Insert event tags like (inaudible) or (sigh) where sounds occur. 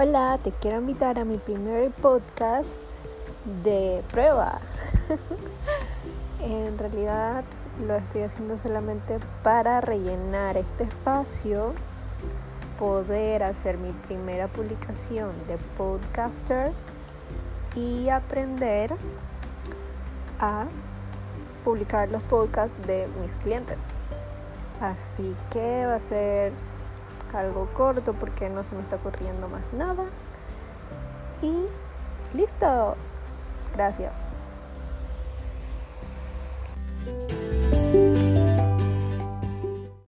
Hola, te quiero invitar a mi primer podcast de prueba. (laughs) en realidad lo estoy haciendo solamente para rellenar este espacio, poder hacer mi primera publicación de podcaster y aprender a publicar los podcasts de mis clientes. Así que va a ser algo corto porque no se me está ocurriendo más nada. Y listo. Gracias.